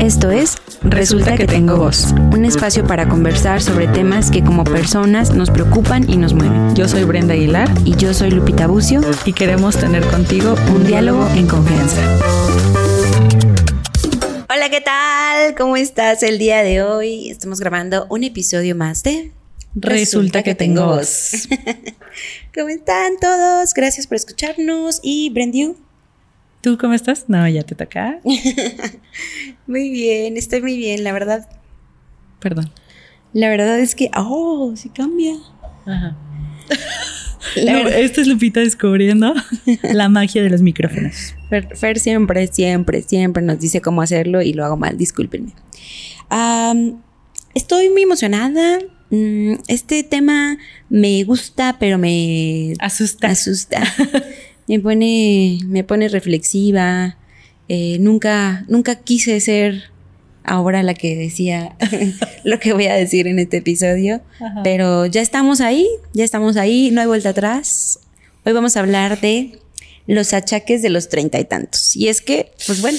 Esto es Resulta que tengo voz, un espacio para conversar sobre temas que como personas nos preocupan y nos mueven. Yo soy Brenda Aguilar Y yo soy Lupita Bucio, y queremos tener contigo un diálogo en confianza. Hola, ¿qué tal? ¿Cómo estás el día de hoy? Estamos grabando un episodio más de Resulta que tengo voz. ¿Cómo están todos? Gracias por escucharnos y Brendiu. ¿Tú cómo estás? No, ya te toca. Muy bien, estoy muy bien, la verdad. Perdón. La verdad es que, oh, sí cambia. Ajá. La No, verdad- esta es Lupita descubriendo la magia de los micrófonos. Fer, Fer siempre, siempre, siempre nos dice cómo hacerlo y lo hago mal, discúlpenme. Estoy muy emocionada. Mm, Este tema me gusta, pero me Asusta. asusta. Me pone, me pone reflexiva. Eh, nunca, nunca quise ser ahora la que decía lo que voy a decir en este episodio. Ajá. Pero ya estamos ahí, ya estamos ahí, no hay vuelta atrás. Hoy vamos a hablar de los achaques de los treinta y tantos. Y es que, pues bueno,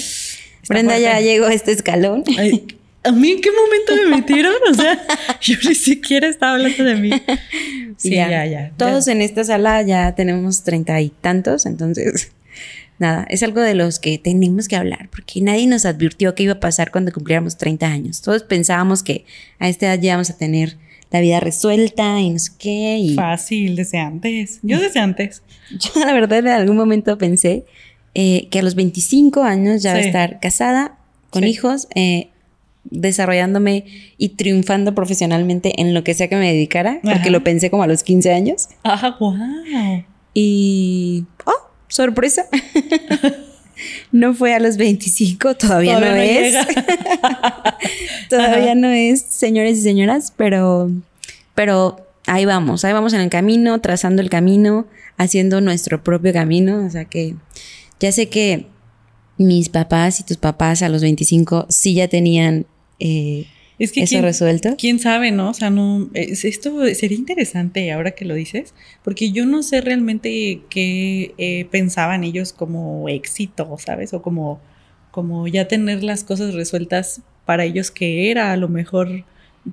Brenda ya llegó a este escalón. Ay, ¿A mí en qué momento me metieron? O sea, yo ni siquiera estaba hablando de mí. Sí, Y ya, ya. Todos en esta sala ya tenemos treinta y tantos, entonces, nada, es algo de los que tenemos que hablar, porque nadie nos advirtió qué iba a pasar cuando cumpliéramos 30 años. Todos pensábamos que a esta edad ya íbamos a tener la vida resuelta y no sé qué. Y Fácil, desde antes. Yo desde antes. yo, la verdad, en algún momento pensé eh, que a los 25 años ya va a Sí. estar casada, con Sí. hijos, eh, desarrollándome y triunfando profesionalmente en lo que sea que me dedicara, porque lo pensé como a los 15 años. Ah, wow. Y. ¡Oh! ¡Sorpresa! no fue a los 25, todavía, no, es. todavía Ajá. no es, señores y señoras, pero. Pero ahí vamos, ahí vamos en el camino, trazando el camino, haciendo nuestro propio camino. O sea que ya sé que mis papás y tus papás a los 25 sí ya tenían eh, Es que eso quién, resuelto. quién sabe, ¿no? O sea, no. es- esto sería interesante ahora que lo dices, porque yo no sé realmente qué eh, pensaban ellos como éxito, ¿sabes? O como, como ya tener las cosas resueltas para ellos que era a lo mejor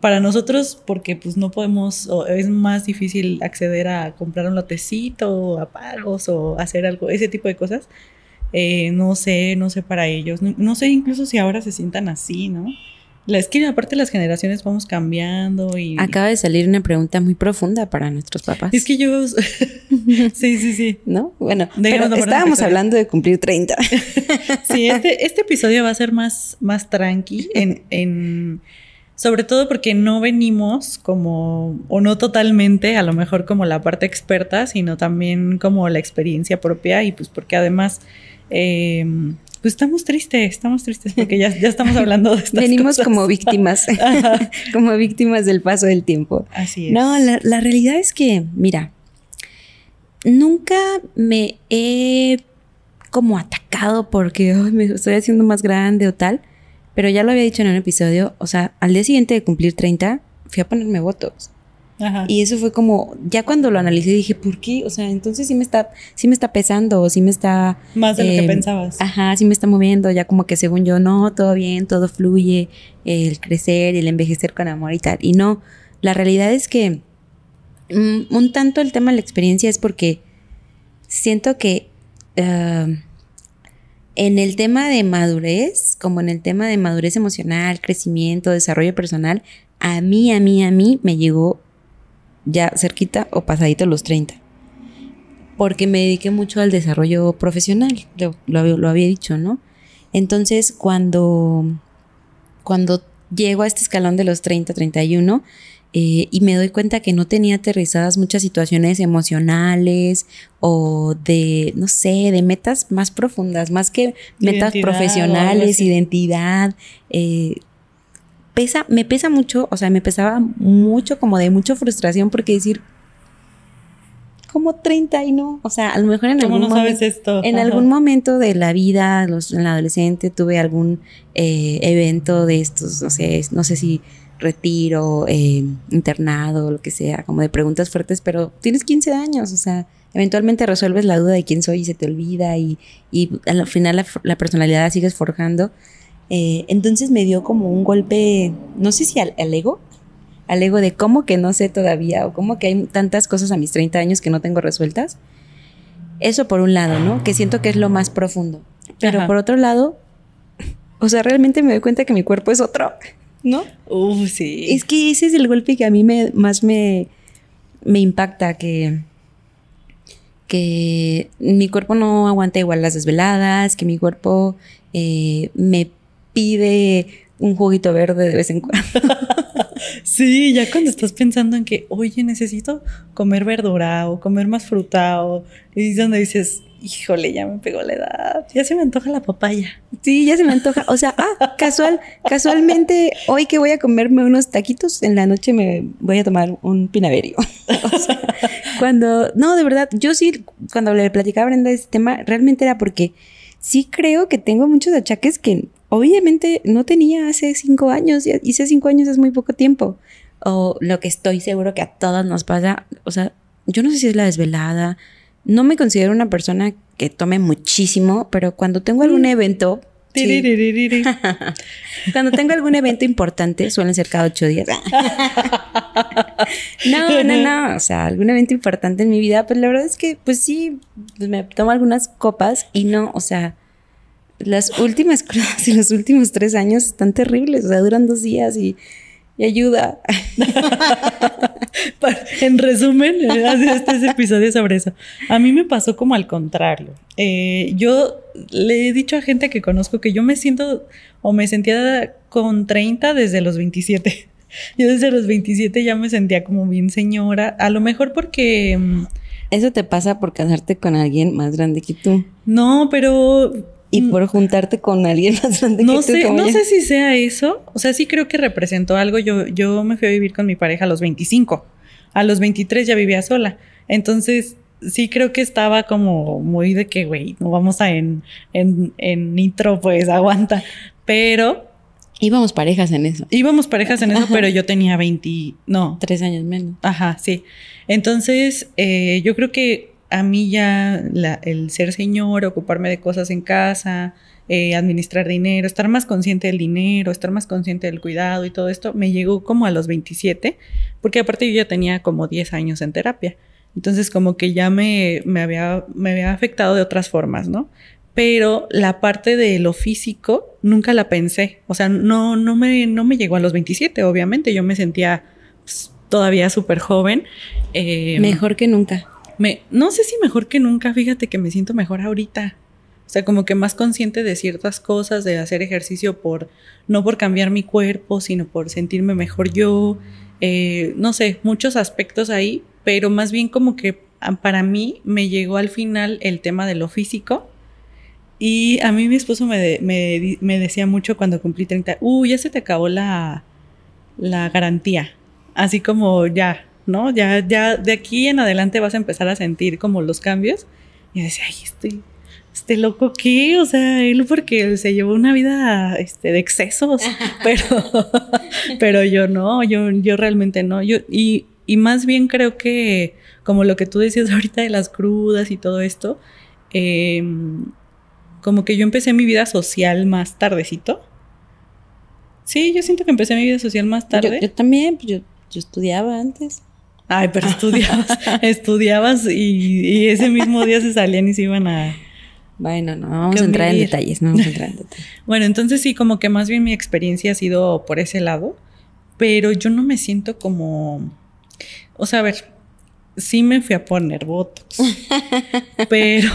para nosotros porque pues no podemos o es más difícil acceder a comprar un lotecito o a pagos o hacer algo ese tipo de cosas Eh, no sé no sé para ellos no, no sé incluso si ahora se sientan así no la es que aparte las generaciones vamos cambiando y Acaba de salir una pregunta muy profunda para nuestros papás. es que yo sí sí sí ¿No? Bueno, pero estábamos hablando de cumplir 30. Sí, este, este episodio va a ser más, más tranqui, en, en, sobre todo porque no venimos como, o no totalmente, a lo mejor como la parte experta, sino también como la experiencia propia y pues porque además, eh, pues estamos tristes, estamos tristes porque ya, ya estamos hablando de estas Venimos cosas. como víctimas, como víctimas del paso del tiempo. Así es. No, la, la realidad es que, mira, nunca me he como atacado porque "Ay, me estoy haciendo más grande o tal, pero ya lo había dicho en un episodio, o sea, al día siguiente de cumplir 30, fui a ponerme votos. Ajá. Y eso fue como, ya cuando lo analicé dije, ¿por qué? O sea, entonces sí me está, sí me está pesando, o sí me está Más de lo que eh, pensabas. Ajá, sí me está moviendo, ya como que según yo, no, todo bien, todo fluye, el crecer, el envejecer con amor y tal. Y no, la realidad es que mm, un tanto el tema de la experiencia es porque siento que ah, en el tema de madurez, como en el tema de madurez emocional, crecimiento, desarrollo personal, a mí, a mí, a mí me llegó ya cerquita o pasadito los 30 porque me dediqué mucho al desarrollo profesional, lo, lo había- lo había dicho, ¿no? Entonces, cuando, cuando llego a este escalón de los 30, 31, eh, y me doy cuenta que no tenía aterrizadas muchas situaciones emocionales o de, no sé, de metas más profundas, más que metas Identidad profesionales, identidad, eh, pesa, me pesa mucho, o sea, me pesaba mucho como de mucha frustración porque decir, como 30 y no, o sea, a lo mejor en ¿Cómo algún no momento, esto? en Ajá. algún momento de la vida, los, en la adolescente, tuve algún eh, evento de estos, no sé, no sé si retiro, eh, internado, lo que sea, como de preguntas fuertes, pero tienes 15 años, o sea, eventualmente resuelves la duda de quién soy y se te olvida y, y al final la, la personalidad la sigues forjando. Eh, entonces me dio como un golpe, no sé si al, al ego, al ego de cómo que no sé todavía o cómo que hay tantas cosas a mis 30 años que no tengo resueltas. Eso por un lado, ¿no? Que siento que es lo más profundo. Pero Ajá. por otro lado, o sea, realmente me doy cuenta que mi cuerpo es otro, ¿no? Uh, sí. Es que ese es el golpe que a mí me, más me, me impacta, que, que mi cuerpo no aguanta igual las desveladas, que mi cuerpo eh, me pide un juguito verde de vez en cuando. Sí, ya cuando estás pensando en que, oye, necesito comer verdura o comer más fruta, o y es donde dices, híjole, ya me pegó la edad, ya se me antoja la papaya. Sí, ya se me antoja. O sea, ah, casual, casualmente, hoy que voy a comerme unos taquitos, en la noche me voy a tomar un pinaverio. O sea, cuando, no, de verdad, yo sí, cuando le platicaba a Brenda de este tema, realmente era porque sí creo que tengo muchos achaques que obviamente no tenía hace cinco años, y hace cinco años es muy poco tiempo. O lo que estoy seguro que a todas nos pasa, o sea, yo no sé si es la desvelada, no me considero una persona que tome muchísimo, pero cuando tengo algún evento, sí, Tiriririri. cuando tengo algún evento importante, suelen ser cada ocho días. no, no, no, o sea, algún evento importante en mi vida, pues la verdad es que, pues sí, pues me tomo algunas copas y no, o sea, las últimas crudas y los últimos tres años están terribles, o sea, duran dos días y, y ayuda. En resumen, eh, este es episodio sobre eso. A mí me pasó como al contrario. Eh, yo le he dicho a gente que conozco que yo me siento o me sentía con 30 desde los 27. Yo desde los 27 ya me sentía como bien señora. A lo mejor porque... mm, Eso te pasa por casarte con alguien más grande que tú No, pero... y mm, por juntarte con alguien más grande No que tú. sé, como no sé si sea eso. O sea, sí creo que representó algo. Yo, yo me fui a vivir con mi pareja a los 25. A los 23 ya vivía sola. Entonces, sí creo que estaba como muy de que, güey, no vamos a en, en, en nitro, pues aguanta. Pero Íbamos parejas en eso. íbamos parejas en eso, pero yo tenía 20, no, Tres años menos. Ajá, sí. Entonces, eh, yo creo que a mí ya el ser señor, ocuparme de cosas en casa, eh, administrar dinero, estar más consciente del dinero, estar más consciente del cuidado y todo esto, me llegó como a los 27, porque aparte yo ya tenía como 10 años en terapia. Entonces, como que ya me, me, había, me había afectado de otras formas, ¿no? Pero la parte de lo físico nunca la pensé. O sea, no, no, me, no me llegó a los 27, obviamente. Yo me sentía pues, todavía súper joven. Eh, Mejor que nunca. Me, no sé si mejor que nunca, fíjate que me siento mejor ahorita. O sea, como que más consciente de ciertas cosas, de hacer ejercicio por, no por cambiar mi cuerpo, sino por sentirme mejor yo. Eh, no sé, muchos aspectos ahí, pero más bien como que ah, para mí me llegó al final el tema de lo físico. Y a mí mi esposo me, me, me decía mucho cuando cumplí 30, uh, ya se te acabó la, la garantía. Así como ya, ¿no? Ya, ya de aquí en adelante vas a empezar a sentir como los cambios. Y yo decía, ay, este, este loco qué, o sea, él porque se llevó una vida este, de excesos, pero, pero yo no, yo, yo realmente no. Yo, y, y más bien creo que, como lo que tú decías ahorita de las crudas y todo esto, eh, como que yo empecé mi vida social más tardecito. Sí, yo siento que empecé mi vida social más Yo, tarde. yo también, pues yo, yo estudiaba antes. Ay, pero estudiabas, estudiabas y, y ese mismo día se salían y se iban a... Bueno, no vamos a entrar en detalles, no vamos a entrar en detalles. Bueno, entonces sí, como que más bien mi experiencia ha sido por ese lado, pero yo no me siento como... O sea, a ver, sí me fui a poner Botox, pero,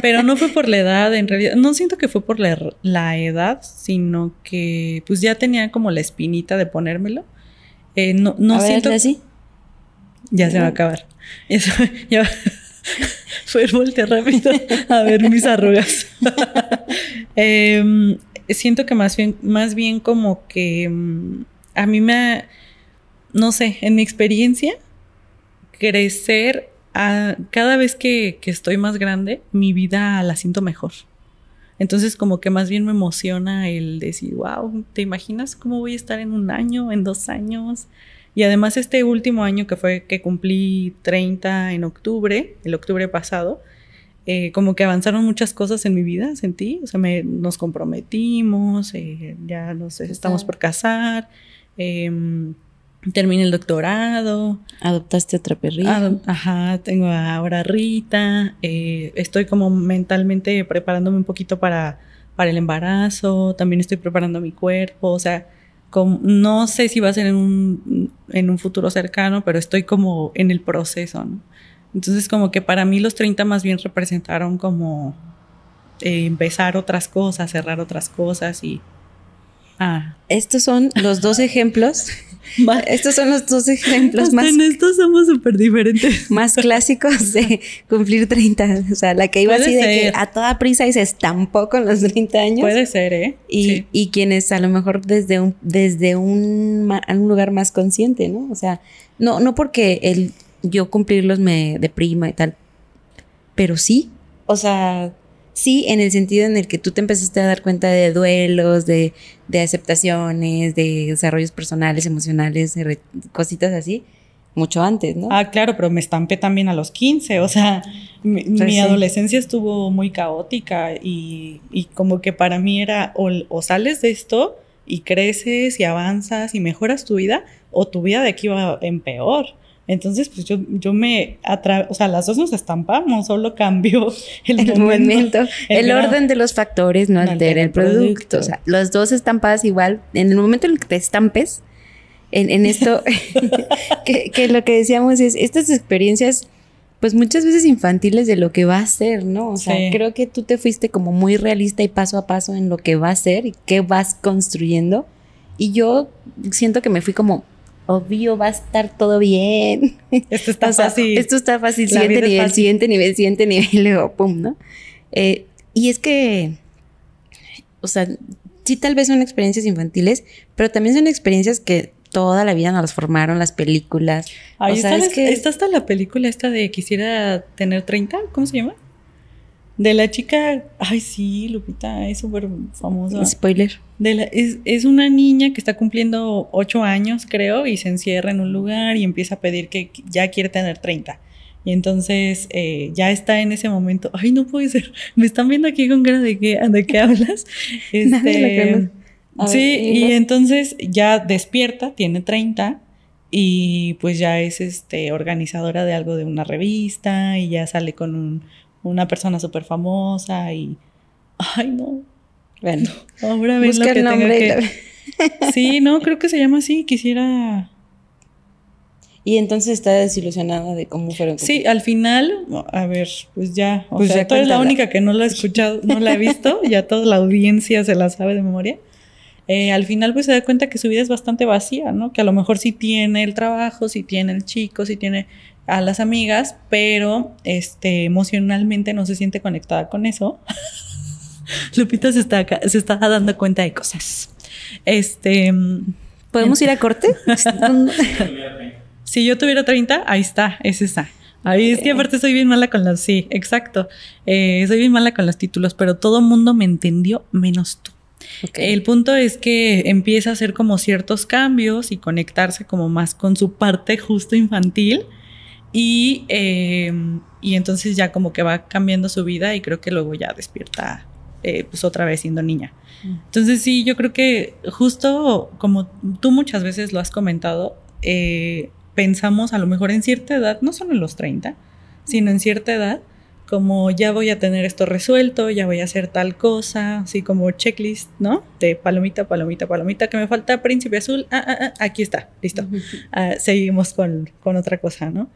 pero no fue por la edad, en realidad, no siento que fue por la, la edad, sino que pues ya tenía como la espinita de ponérmelo. Eh, no no a siento... así. Ya se va a acabar. Ya, se- ya fue voltear rápido a ver mis arrugas. Em, siento que más bien, más bien como que mm, a mí me, ha- no sé, en mi experiencia, crecer, a- cada vez que, que estoy más grande, mi vida la siento mejor. Entonces como que más bien me emociona el decir, wow, ¿te imaginas cómo voy a estar en un año, en dos años? Y además este último año que fue que cumplí 30 en octubre, el octubre pasado, eh, como que avanzaron muchas cosas en mi vida, sentí. O sea, me, nos comprometimos, eh, ya nos estamos por casar. Em, terminé el doctorado. Adoptaste otra perrita. ajá, tengo ahora Rita. Eh, estoy como mentalmente preparándome un poquito para, para el embarazo. También estoy preparando mi cuerpo. O sea, no sé si va a ser en un, en un futuro cercano, pero estoy como en el proceso, ¿no? Entonces como que para mí los 30 más bien representaron como eh, empezar otras cosas, cerrar otras cosas y... Ah. Estos son los dos ejemplos. Estos son los dos ejemplos más. En estos somos súper diferentes. Más clásicos de cumplir 30. O sea, la que iba así de que a toda prisa y se estampó con los 30 años. Puede ser, ¿eh? Y, y quienes a lo mejor desde un, desde un, un lugar más consciente, ¿no? O sea, no, no porque el yo cumplirlos me deprima y tal. Pero sí, o sea, sí en el sentido en el que tú te empezaste a dar cuenta de duelos, de, de aceptaciones, de desarrollos personales, emocionales, cositas así, mucho antes, ¿no? Ah, claro, pero me estampé también a los 15, o sea, mi, pues adolescencia estuvo muy caótica y, y, como que para mí era o, o sales de esto y creces y avanzas y mejoras tu vida, o tu vida de aquí va en peor. Entonces, pues yo, yo me atra o sea, las dos nos estampamos, solo cambió el, el momento. El, orden de los factores no altera el producto. O sea, las dos estampadas igual, en el momento en el que te estampes, en, en esto, que, que, lo que decíamos es, estas experiencias, pues muchas veces infantiles de lo que va a ser, ¿no? O sea, creo que tú te fuiste como muy realista y paso a paso en lo que va a ser y qué vas construyendo. Y yo siento que me fui como obvio va a estar todo bien. Esto está fácil. Esto está fácil, siguiente nivel, siguiente nivel, siguiente nivel, y luego, pum, ¿no? Eh, y es que, o sea, sí tal vez son experiencias infantiles, pero también son experiencias que toda la vida nos formaron las películas. o sea, es que... está hasta la película esta de quisiera tener 30, ¿cómo se llama? De la chica, ay sí, Lupita, es súper famosa. Spoiler. De la, es, es, una niña que está cumpliendo ocho años, creo, y se encierra en un lugar y empieza a pedir que ya quiere tener 30. Y entonces eh, ya está en ese momento, ay, no puede ser, me están viendo aquí con cara de qué, de qué hablas. Este, sí, y entonces ya despierta, tiene 30 y pues ya es este organizadora de algo de una revista y ya sale con un una persona súper famosa y... Ay, no. Bueno, ahora ven lo que tenga que... Sí, no, creo que se llama así. Quisiera... Y entonces está desilusionada de cómo fueron. Sí, al final, a ver, pues ya, o pues sea, tú eres la única que no la ha escuchado, no la ha visto, ya toda la audiencia se la sabe de memoria. Eh, al final pues se da cuenta que su vida es bastante vacía, ¿no? Que a lo mejor sí tiene el trabajo, sí tiene el chico, sí tiene a las amigas, pero este, emocionalmente no se siente conectada con eso. Lupita se está, se está dando cuenta de cosas. Este. ¿Podemos ir a corte? si yo tuviera 30, ahí está, es esa. Ahí es que aparte soy bien mala con los. Sí, exacto. Eh, soy bien mala con los títulos, pero todo mundo me entendió menos tú. El punto es que empieza a hacer como ciertos cambios y conectarse como más con su parte justo infantil y, em, y entonces ya como que va cambiando su vida y creo que luego ya despierta eh, pues otra vez siendo niña. Mm. Entonces sí, yo creo que justo como tú muchas veces lo has comentado, eh, pensamos a lo mejor en cierta edad, no solo en los 30, sino en cierta edad, como ya voy a tener esto resuelto, ya voy a hacer tal cosa, así como checklist, ¿no? De palomita, palomita, palomita, que me falta príncipe azul, ah, ah, ah aquí está, listo. Seguimos con, con otra cosa, ¿no?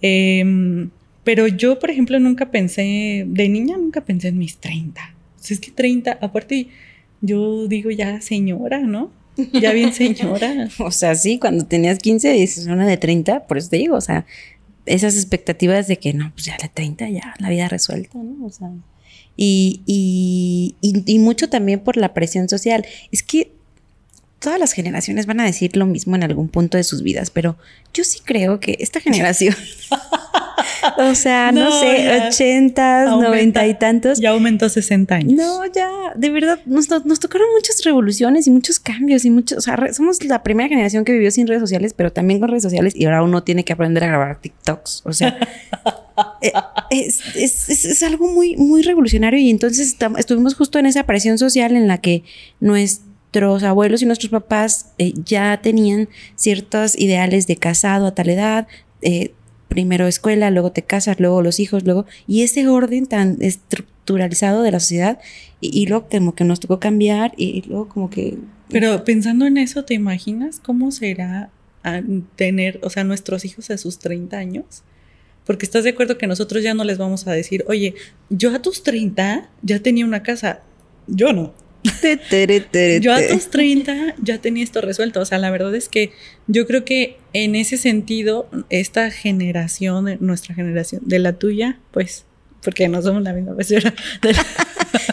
Em, pero yo, por ejemplo, nunca pensé, de niña nunca pensé en mis 30. Sea, es que 30, aparte, yo digo ya señora, ¿no? Ya bien señora. o sea, sí, cuando tenías 15 dices una de 30, por eso te digo, o sea, esas expectativas de que no, pues ya de 30 ya la vida resuelta, ¿no? O sea, y, y, y mucho también por la presión social. Es que todas las generaciones van a decir lo mismo en algún punto de sus vidas, pero yo sí creo que esta generación, o sea, no, sé, ochentas, noventa y tantos. Ya aumentó 60 años. No, ya, de verdad, nos, nos, tocaron muchas revoluciones y muchos cambios y muchos, o sea, somos la primera generación que vivió sin redes sociales, pero también con redes sociales y ahora uno tiene que aprender a grabar TikToks, o sea, eh, es, es, es, algo muy, muy revolucionario y entonces estuvimos justo en esa presión social en la que nuestros abuelos y nuestros papás eh, ya tenían ciertos ideales de casado a tal edad, eh, primero escuela, luego te casas, luego los hijos, luego, y ese orden tan estructuralizado de la sociedad, y, luego como que nos tocó cambiar, y, luego como que... Pero pensando en eso, ¿te imaginas cómo será tener, o sea, nuestros hijos a sus 30 años? Porque estás de acuerdo que nosotros ya no les vamos a decir, oye, yo a tus 30 ya tenía una casa, yo no. Yo a tus 30 ya tenía esto resuelto. O sea, la verdad es que yo creo que en ese sentido, esta generación, nuestra generación, de la tuya, pues, porque no somos la misma persona.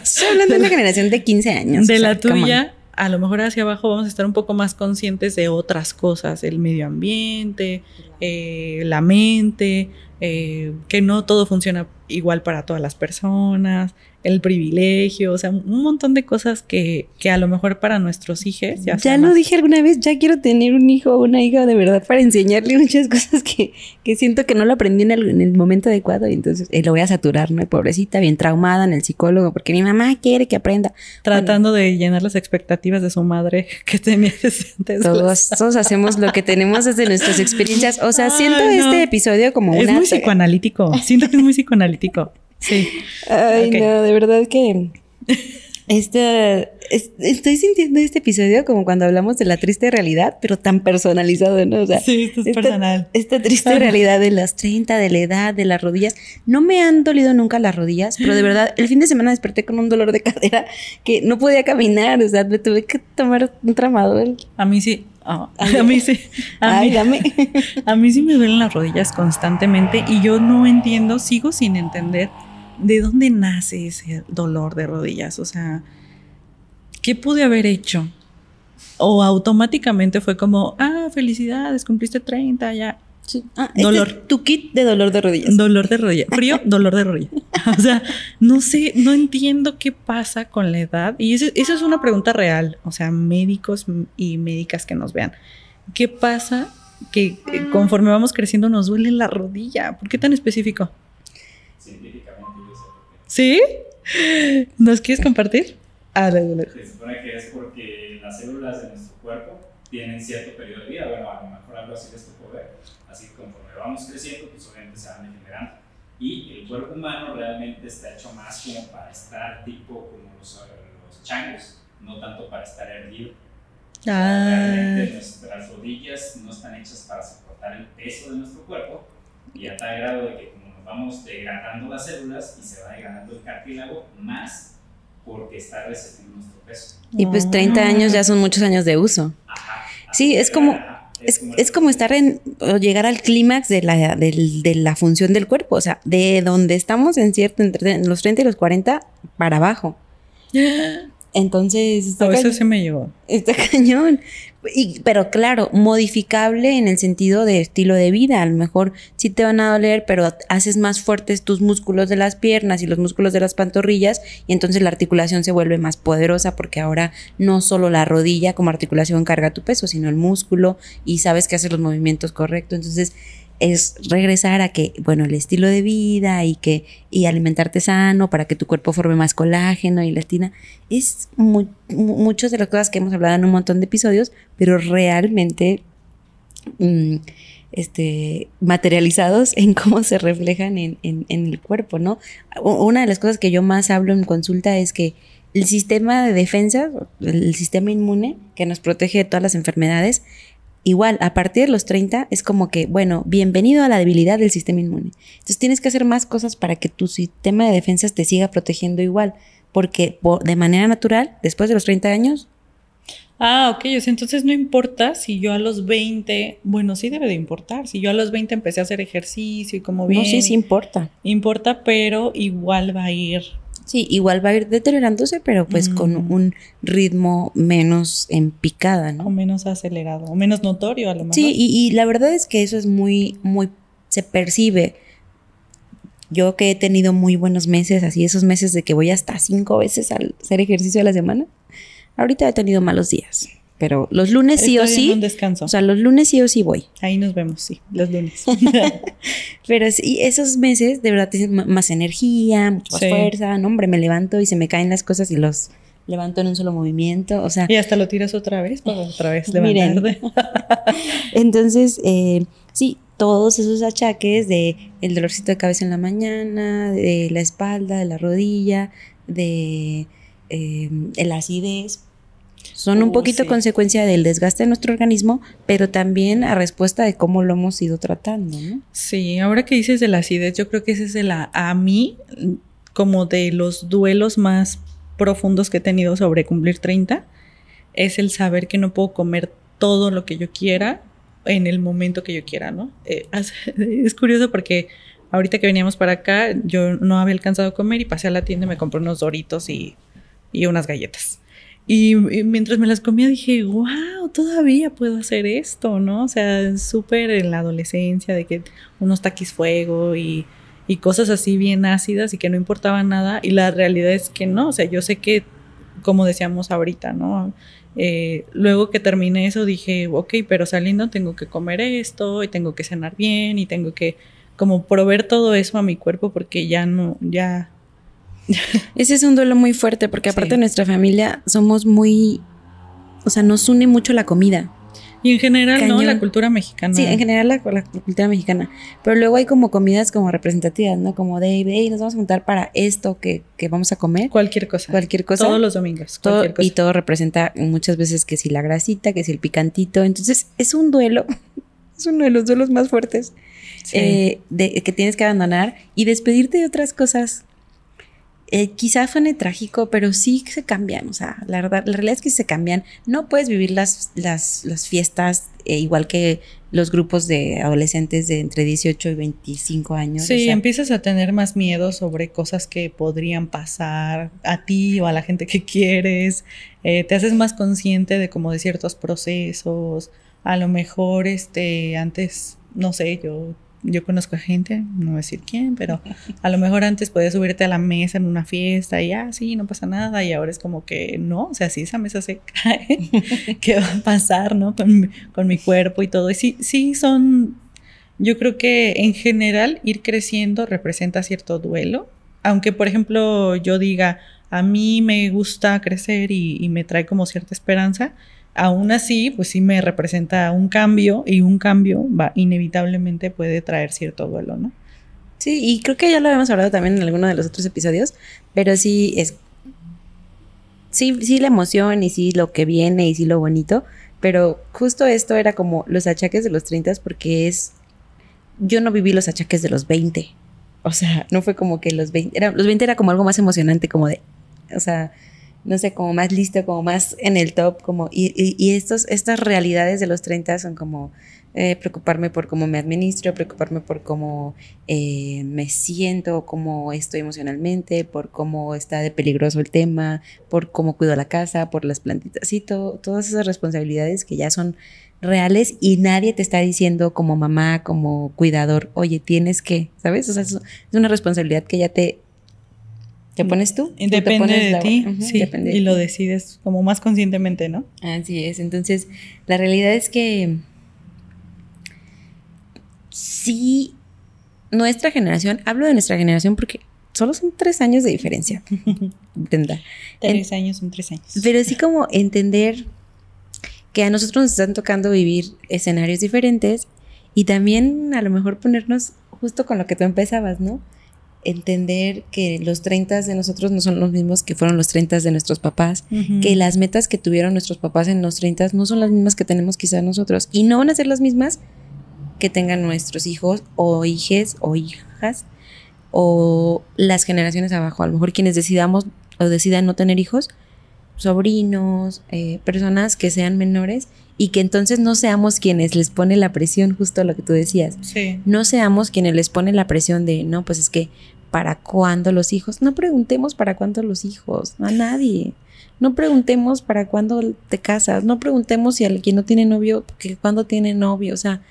Estoy hablando de, una generación de 15 años. De la tuya, a lo mejor hacia abajo vamos a estar un poco más conscientes de otras cosas, el medio ambiente, eh, la mente, eh, que no todo funciona igual para todas las personas, el privilegio, o sea, un montón de cosas que, que a lo mejor para nuestros hijos ya Ya lo dije alguna vez, ya quiero tener un hijo o una hija de verdad para enseñarle muchas cosas que, que siento que no lo aprendí en el, en el momento adecuado y entonces eh, lo voy a saturar, ¿no? Pobrecita, bien traumada en el psicólogo porque mi mamá quiere que aprenda. Tratando de llenar las expectativas de su madre que tenía antes. Todos, todos hacemos lo que tenemos desde nuestras experiencias. O sea, siento este episodio como es muy psicoanalítico. Siento que es muy psicoanalítico. Sí. Ay, no, de verdad que. Este, estoy sintiendo este episodio como cuando hablamos de la triste realidad, pero tan personalizado, ¿no? O sea, sí, esto es esta, personal. Esta triste realidad de las 30, de la edad, de las rodillas. No me han dolido nunca las rodillas, pero de verdad, el fin de semana desperté con un dolor de cadera que no podía caminar, o sea, me tuve que tomar un tramador. A mí sí, a mí sí. A mí, a mí sí me duelen las rodillas constantemente y yo no entiendo, sigo sin entender ¿de dónde nace ese dolor de rodillas? O sea, ¿qué pude haber hecho? O automáticamente fue como, ah, felicidades, cumpliste 30, ya. Sí. Ah, este dolor. tu kit de dolor de rodillas. Dolor de rodillas. Frío, dolor de rodillas. O sea, no sé, no entiendo qué pasa con la edad. Y eso, es una pregunta real. O sea, médicos y médicas que nos vean. ¿Qué pasa que conforme vamos creciendo nos duele la rodilla? ¿Por qué tan específico? ¿Sí? ¿Nos quieres compartir? Ah, Se supone que es porque las células de nuestro cuerpo tienen cierto periodo de vida. Bueno, a lo mejor algo así les tocó ver. Así que conforme vamos creciendo, pues obviamente se van degenerando. Y el cuerpo humano realmente está hecho más como para estar tipo como los, los changos, no tanto para estar erguido. Ah. Realmente nuestras rodillas no están hechas para soportar el peso de nuestro cuerpo y a tal grado de que vamos degradando las células y se va degradando el cartílago más porque está resistiendo nuestro peso. Y pues 30 años ya son muchos años de uso. Ajá, sí, es como, es, es, como estar en, o llegar al clímax de la, de, de la función del cuerpo, o sea, de donde estamos en cierto, entre los 30 y los 40 para abajo. Entonces. A veces se me llevó. Está cañón. Y, pero claro, modificable en el sentido de estilo de vida. A lo mejor sí te van a doler, pero haces más fuertes tus músculos de las piernas y los músculos de las pantorrillas y entonces la articulación se vuelve más poderosa porque ahora no solo la rodilla como articulación carga tu peso, sino el músculo y sabes que haces los movimientos correctos. Entonces es regresar a que, bueno, el estilo de vida y que y alimentarte sano para que tu cuerpo forme más colágeno y elastina, es muchas de las cosas que hemos hablado en un montón de episodios, pero realmente mm, este, materializados en cómo se reflejan en, en, en el cuerpo, ¿no? Una de las cosas que yo más hablo en consulta es que el sistema de defensa, el sistema inmune que nos protege de todas las enfermedades, igual a partir de los 30 es como que, bueno, bienvenido a la debilidad del sistema inmune. Entonces tienes que hacer más cosas para que tu sistema de defensas te siga protegiendo igual, porque de manera natural, después de los 30 años... Ah, ok, entonces no importa si yo a los 20, bueno, sí debe de importar, si yo a los 20 empecé a hacer ejercicio y como bien... No, sí, sí importa. Importa, pero igual va a ir Sí, igual va a ir deteriorándose, pero pues con mm. un ritmo menos en picada, ¿no? O menos acelerado, o menos notorio a lo mejor. Sí, y, la verdad es que eso es muy, muy, se percibe. Yo que he tenido muy buenos meses, así esos meses de que voy hasta cinco veces al hacer ejercicio a la semana, ahorita he tenido malos días. Pero los lunes sí o en sí. un descanso. O sea, los lunes sí o sí voy. Ahí nos vemos, sí, los lunes. Pero sí, esos meses de verdad tienen m- más energía, mucha más Sí. fuerza. No, hombre, me levanto y se me caen las cosas y los levanto en un solo movimiento. O sea, y hasta lo tiras otra vez para otra vez Miren. levantarte. entonces, eh, sí, todos esos achaques de el dolorcito de cabeza en la mañana, de la espalda, de la rodilla, de eh, el acidez, son un Uh, poquito sí. consecuencia del desgaste de nuestro organismo, pero también a respuesta de cómo lo hemos ido tratando, ¿no? Sí, ahora que dices de la acidez, yo creo que ese es el, a, a mí, como de los duelos más profundos que he tenido sobre cumplir 30, es el saber que no puedo comer todo lo que yo quiera en el momento que yo quiera, ¿no? Eh, es curioso porque ahorita que veníamos para acá, yo no había alcanzado a comer y pasé a la tienda y me compré unos doritos y, y unas galletas. Y, mientras me las comía dije, wow, todavía puedo hacer esto, ¿no? O sea, súper en la adolescencia de que unos taquis fuego y, y cosas así bien ácidas y que no importaba nada. Y la realidad es que no, o sea, yo sé que, como decíamos ahorita, ¿no? Eh, luego que terminé eso dije, ok, pero saliendo tengo que comer esto y tengo que cenar bien y tengo que como proveer todo eso a mi cuerpo porque ya no, ya, Ese es un duelo muy fuerte porque aparte Sí. de nuestra familia somos muy, o sea, nos une mucho la comida. Y en general, ¿no? La cultura mexicana. Sí, en general la, la cultura mexicana. Pero luego hay como comidas como representativas, ¿no? Como de, hey, nos vamos a juntar para esto que, que vamos a comer. Cualquier cosa. Cualquier cosa. Todos los domingos. Todo- cualquier cosa. y todo representa muchas veces que si la grasita, que si el picantito. Entonces es un duelo, es uno de los duelos más fuertes Sí. eh, de, que tienes que abandonar y despedirte de otras cosas. Eh, quizá suene trágico, pero sí se cambian. O sea, la, verdad, la realidad es que se cambian. No puedes vivir las, las, las fiestas eh, igual que los grupos de adolescentes de entre 18 y 25 años. Sí, o sea, empiezas a tener más miedo sobre cosas que podrían pasar a ti o a la gente que quieres. Eh, te haces más consciente de como de ciertos procesos. A lo mejor, este, antes, no sé, yo, yo conozco a gente, no voy a decir quién, pero a lo mejor antes podías subirte a la mesa en una fiesta y ah, sí, no pasa nada. Y ahora es como que no, o sea, si esa mesa se cae, ¿qué va a pasar, no? Con, con mi cuerpo y todo. Y sí, sí son yo creo que en general ir creciendo representa cierto duelo. Aunque, por ejemplo, yo diga, a mí me gusta crecer y me trae como cierta esperanza, aún así, pues sí me representa un cambio y un cambio va, inevitablemente puede traer cierto duelo, ¿no? Sí, y creo que ya lo habíamos hablado también en alguno de los otros episodios, pero sí es. Sí, sí, la emoción y sí lo que viene y sí lo bonito, pero justo esto era como los achaques de los 30 porque es. Yo no viví los achaques de los 20. O sea, no fue como que los 20. Era, los 20 era como algo más emocionante, como de. O sea, no sé, como más listo, como más en el top, como. Y, y, y estos, estas realidades de los 30 son como. eh, preocuparme por cómo me administro, preocuparme por cómo eh, me siento, cómo estoy emocionalmente, por cómo está de peligroso el tema, por cómo cuido la casa, por las plantitas, sí, todo, todas esas responsabilidades que ya son reales y nadie te está diciendo como mamá, como cuidador, oye, tienes que, ¿sabes? O sea, es, es una responsabilidad que ya te, te pones tú. Depende pones de la- ti, sí, depende de y lo ti. decides como más conscientemente, ¿no? Así es. Entonces, la realidad es que sí, nuestra generación, hablo de nuestra generación porque solo son tres años de diferencia, Brenda. Tres años son tres años. Pero sí como entender que a nosotros nos están tocando vivir escenarios diferentes y también a lo mejor ponernos justo con lo que tú empezabas, ¿no? Entender que los 30 de nosotros no son los mismos que fueron los 30 de nuestros papás, que las metas que tuvieron nuestros papás en los 30 no son las mismas que tenemos quizás nosotros y no van a ser las mismas que tengan nuestros hijos o hijes o hijas o las generaciones abajo. A lo mejor quienes decidamos o decidan no tener hijos, sobrinos, eh, personas que sean menores y que entonces no seamos quienes les pone la presión, justo lo que tú decías. Sí. No seamos quienes les pone la presión de, no, pues es que, ¿para cuándo los hijos? No preguntemos para cuándo los hijos, a nadie. No preguntemos para cuándo te casas, no preguntemos si alguien no tiene novio, que cuándo tiene novio, o sea,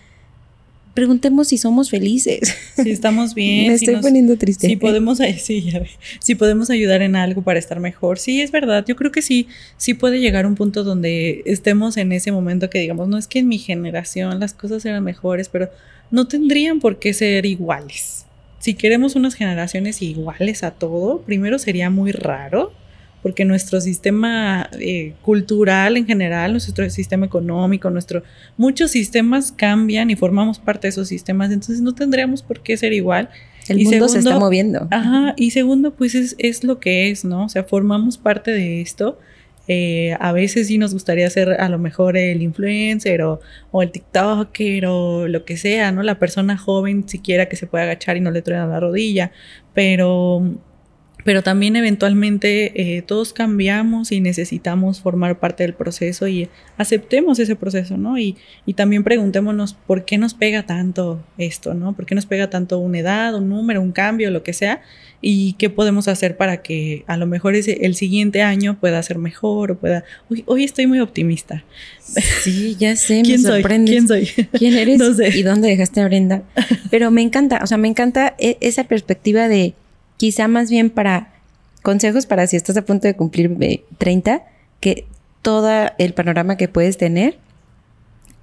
preguntemos si somos felices. Si estamos bien. Me si estoy nos- poniendo triste. Si podemos, sí, ya ve. si podemos ayudar en algo para estar mejor. Sí, es verdad. Yo creo que sí, sí puede llegar un punto donde estemos en ese momento que digamos, no es que en mi generación las cosas eran mejores, pero no tendrían por qué ser iguales. Si queremos unas generaciones iguales a todo, primero sería muy raro, porque nuestro sistema eh, cultural en general, nuestro sistema económico, nuestro, muchos sistemas cambian y formamos parte de esos sistemas, entonces no tendríamos por qué ser igual. El y mundo se está segundo- moviendo. Ajá, y segundo, pues es, es lo que es, ¿no? O sea, formamos parte de esto. Eh, a veces sí nos gustaría ser a lo mejor el influencer o, o el TikToker o lo que sea, ¿no? La persona joven siquiera que se puede agachar y no le truena la rodilla, pero, pero también eventualmente eh, todos cambiamos y necesitamos formar parte del proceso y aceptemos ese proceso, ¿no? Y, y también preguntémonos por qué nos pega tanto esto, ¿no? ¿Por qué nos pega tanto una edad, un número, un cambio, lo que sea? Y qué podemos hacer para que a lo mejor ese, el siguiente año pueda ser mejor o pueda... Hoy, hoy estoy muy optimista. Sí, ya sé, me ¿Quién soy? sorprendes. ¿Quién soy? ¿Quién eres? No sé. ¿Y dónde dejaste a Brenda? Pero me encanta, o sea, me encanta e- esa perspectiva de quizá más bien para consejos para si estás a punto de cumplir eh, 30, que todo el panorama que puedes tener,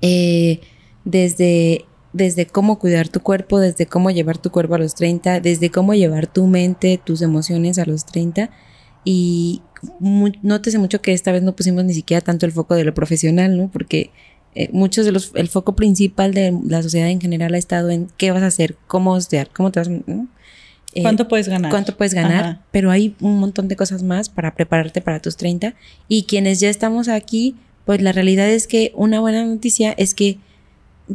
eh, desde, desde cómo cuidar tu cuerpo, desde cómo llevar tu cuerpo a los 30, desde cómo llevar tu mente, tus emociones a los 30. Y nótese mucho que esta vez no pusimos ni siquiera tanto el foco de lo profesional, ¿no? Porque eh, muchos de los, el foco principal de la sociedad en general ha estado en qué vas a hacer, cómo hostear, cómo te vas. Eh, ¿Cuánto puedes ganar? cuánto puedes ganar, Ajá. pero hay un montón de cosas más para prepararte para tus 30 y quienes ya estamos aquí, pues la realidad es que una buena noticia es que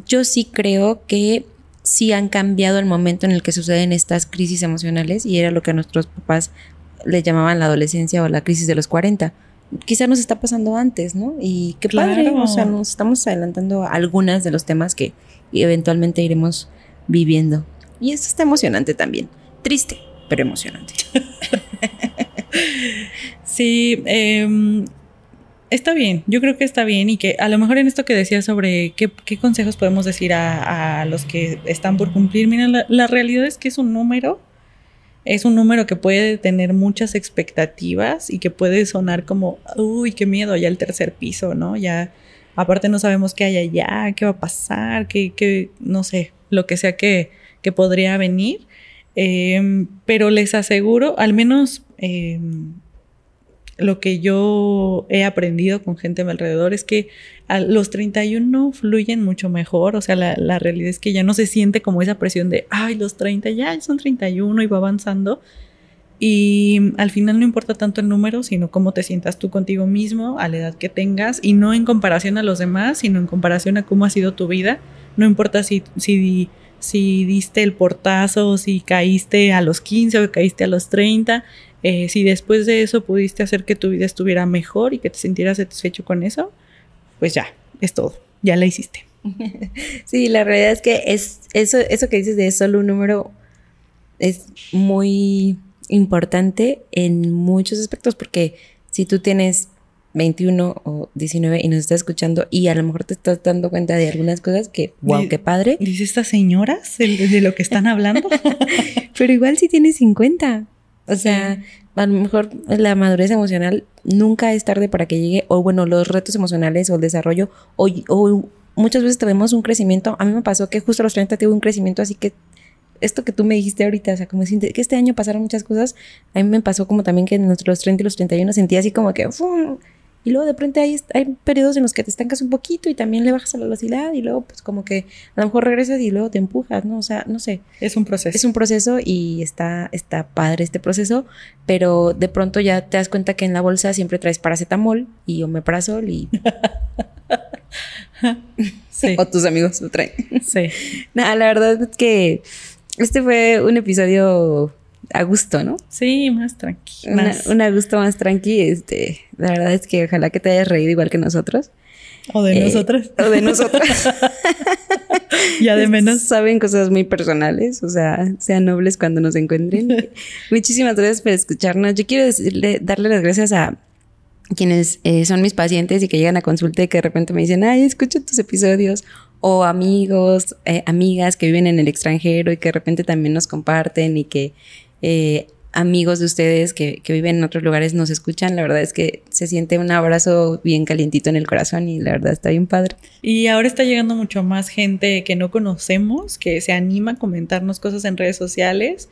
yo sí creo que sí han cambiado el momento en el que suceden estas crisis emocionales y era lo que a nuestros papás le llamaban la adolescencia o la crisis de los 40. Quizá nos está pasando antes, ¿no? Y qué padre, Claro. o sea, nos estamos adelantando a algunas de los temas que eventualmente iremos viviendo. Y eso está emocionante también. Triste, pero emocionante. Sí, em, está bien, yo creo que está bien y que a lo mejor en esto que decías sobre qué, consejos podemos decir a, a los que están por cumplir, mira, la, la realidad es que es un número, es un número que puede tener muchas expectativas y que puede sonar como, uy, qué miedo, ya el tercer piso, ¿no? Ya, aparte no sabemos qué hay allá, qué va a pasar, qué, qué no sé, lo que sea que, que podría venir. Em, pero les aseguro, al menos em, lo que yo he aprendido con gente a mi alrededor es que a los 31 fluyen mucho mejor, o sea, la, la realidad es que ya no se siente como esa presión de, ay, los 30 ya son 31 y va avanzando. Y al final no importa tanto el número, sino cómo te sientas tú contigo mismo, a la edad que tengas, y no en comparación a los demás, sino en comparación a cómo ha sido tu vida. No importa si, si, si diste el portazo, si caíste a los 15 o caíste a los 30, eh, si después de eso pudiste hacer que tu vida estuviera mejor y que te sintieras satisfecho con eso, pues ya, es todo, ya la hiciste. Sí, la realidad es que es eso, eso que dices de solo un número es muy importante en muchos aspectos porque si tú tienes 21 o 19 y nos estás escuchando y a lo mejor te estás dando cuenta de algunas cosas que, wow, qué padre, Dice estas señoras de, lo que están hablando. pero igual si tienes 50. O sea, a lo mejor la madurez emocional nunca es tarde para que llegue, o bueno, los retos emocionales o el desarrollo, o, o muchas veces tenemos un crecimiento. A mí me pasó que justo a los 30 tuve un crecimiento, así que esto que tú me dijiste ahorita, o sea, como que este año pasaron muchas cosas, a mí me pasó como también que entre los 30 y los 31 sentía así como que, ¡fum! Y luego de pronto hay, hay periodos en los que te estancas un poquito y también le bajas a la velocidad y luego pues como que a lo mejor regresas y luego te empujas, ¿no? O sea, no sé. es un proceso. Es un proceso y está, está padre este proceso, pero de pronto ya te das cuenta que en la bolsa siempre traes paracetamol y omeprazol y Sí, o tus amigos lo traen. sí. Nada, la verdad es que este fue un episodio a gusto, ¿no? Sí, más tranquilo. Un a gusto más tranqui. Este, la verdad es que ojalá que te hayas reído igual que nosotros. O de Eh, nosotras. O de nosotros. Ya de menos. Saben cosas muy personales, o sea, sean nobles cuando nos encuentren. Muchísimas gracias por escucharnos. Yo quiero decirle, darle las gracias a quienes eh, son mis pacientes y que llegan a consulta y que de repente me dicen, ay, escucho tus episodios. o amigos, eh, amigas que viven en el extranjero y que de repente también nos comparten y que eh, amigos de ustedes que, viven en otros lugares nos escuchan, la verdad es que se siente un abrazo bien calientito en el corazón y la verdad está bien padre. Y ahora está llegando mucho más gente que no conocemos, que se anima a comentarnos cosas en redes sociales,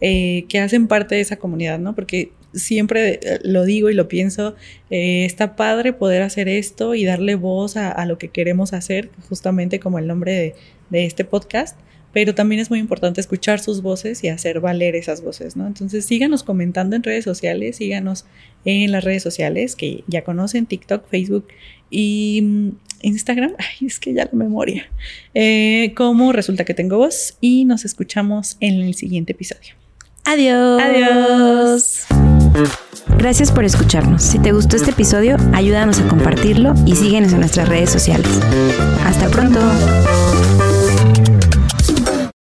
eh, que hacen parte de esa comunidad, ¿no? Porque siempre eh, lo digo y lo pienso, eh, está padre poder hacer esto y darle voz a, lo que queremos hacer, justamente como el nombre de este podcast pero también es muy importante escuchar sus voces y hacer valer esas voces, ¿no? Entonces síganos comentando en redes sociales, síganos en las redes sociales que ya conocen, TikTok, Facebook y mm, Instagram. Ay, es que ya la memoria. Eh, como resulta que tengo voz y nos escuchamos en el siguiente episodio. Adiós. Adiós. Gracias por escucharnos. Si te gustó este episodio, ayúdanos a compartirlo y síguenos en nuestras redes sociales. Hasta pronto.